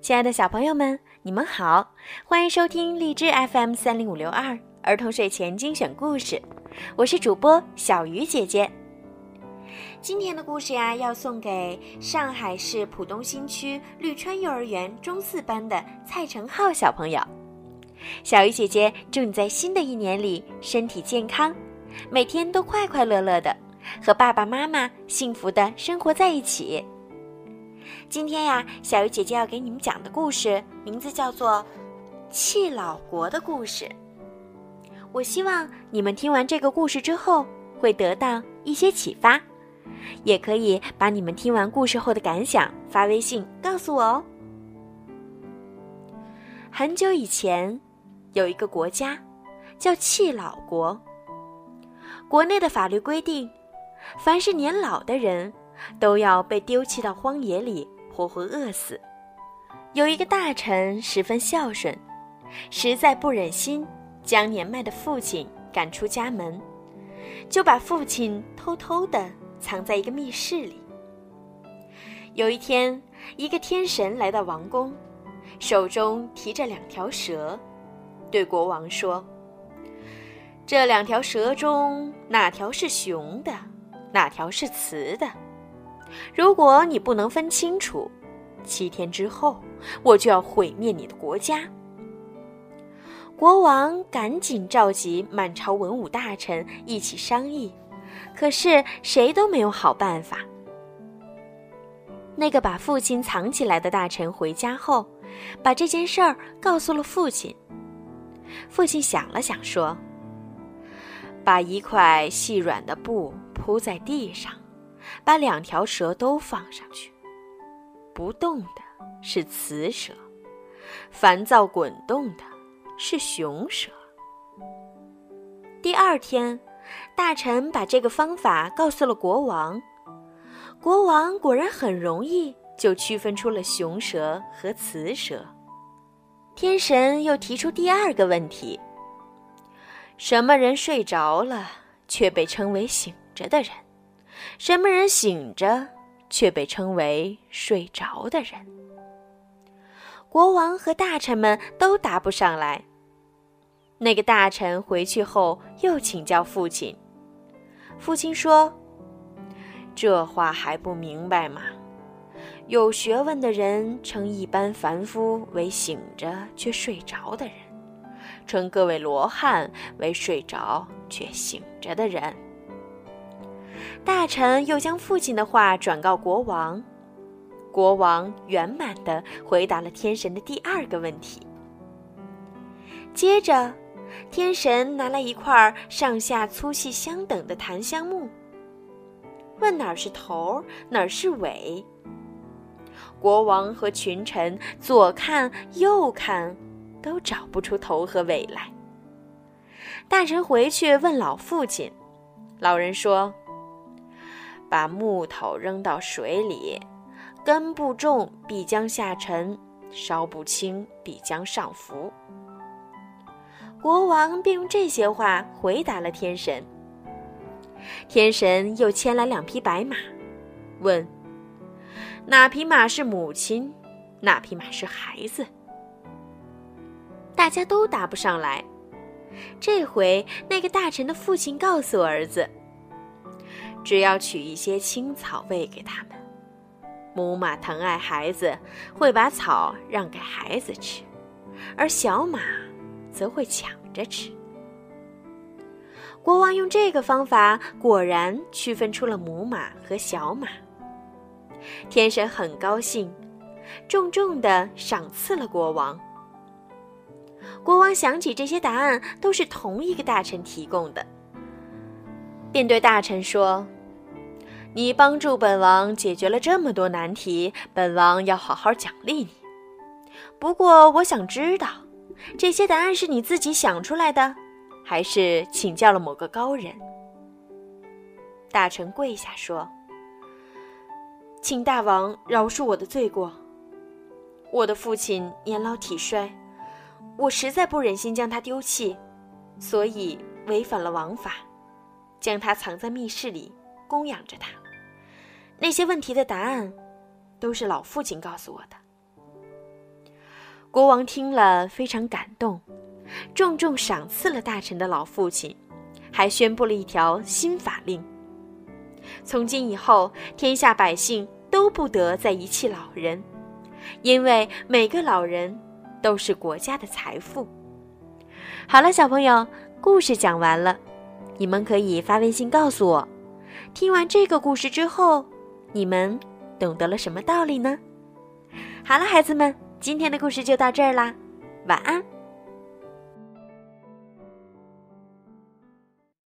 亲爱的小朋友们，你们好，欢迎收听荔枝 FM 三零五六二儿童睡前精选故事，我是主播小鱼姐姐。今天的故事呀，要送给上海市浦东新区绿川幼儿园中四班的蔡成浩小朋友。小鱼姐姐祝你在新的一年里身体健康，每天都快快乐乐的，和爸爸妈妈幸福的生活在一起。今天呀，小鱼姐姐要给你们讲的故事名字叫做《弃老国的故事》。我希望你们听完这个故事之后会得到一些启发，也可以把你们听完故事后的感想发微信告诉我哦。很久以前，有一个国家叫弃老国。国内的法律规定，凡是年老的人，都要被丢弃到荒野里。活活饿死。有一个大臣十分孝顺，实在不忍心将年迈的父亲赶出家门，就把父亲偷偷的藏在一个密室里。有一天，一个天神来到王宫，手中提着两条蛇，对国王说：“这两条蛇中，哪条是雄的，哪条是雌的？”如果你不能分清楚，七天之后我就要毁灭你的国家。国王赶紧召集满朝文武大臣一起商议，可是谁都没有好办法。那个把父亲藏起来的大臣回家后，把这件事儿告诉了父亲。父亲想了想说：“把一块细软的布铺在地上。”把两条蛇都放上去，不动的是雌蛇，烦躁滚动的是雄蛇。第二天，大臣把这个方法告诉了国王，国王果然很容易就区分出了雄蛇和雌蛇。天神又提出第二个问题：什么人睡着了却被称为醒着的人？什么人醒着，却被称为睡着的人？国王和大臣们都答不上来。那个大臣回去后又请教父亲，父亲说：“这话还不明白吗？有学问的人称一般凡夫为醒着却睡着的人，称各位罗汉为睡着却醒着的人。”大臣又将父亲的话转告国王，国王圆满的回答了天神的第二个问题。接着，天神拿来一块上下粗细相等的檀香木，问哪儿是头，哪儿是尾。国王和群臣左看右看，都找不出头和尾来。大臣回去问老父亲，老人说。把木头扔到水里，根不重必将下沉，烧不轻必将上浮。国王便用这些话回答了天神。天神又牵来两匹白马，问：哪匹马是母亲，哪匹马是孩子？大家都答不上来。这回那个大臣的父亲告诉儿子。只要取一些青草喂给他们，母马疼爱孩子，会把草让给孩子吃，而小马则会抢着吃。国王用这个方法，果然区分出了母马和小马。天神很高兴，重重的赏赐了国王。国王想起这些答案都是同一个大臣提供的，便对大臣说。你帮助本王解决了这么多难题，本王要好好奖励你。不过，我想知道，这些答案是你自己想出来的，还是请教了某个高人？大臣跪下说：“请大王饶恕我的罪过。我的父亲年老体衰，我实在不忍心将他丢弃，所以违反了王法，将他藏在密室里供养着他。那些问题的答案，都是老父亲告诉我的。国王听了非常感动，重重赏赐了大臣的老父亲，还宣布了一条新法令：从今以后，天下百姓都不得再遗弃老人，因为每个老人都是国家的财富。好了，小朋友，故事讲完了，你们可以发微信告诉我，听完这个故事之后，你们懂得了什么道理呢？好了，孩子们。今天的故事就到这儿啦，晚安。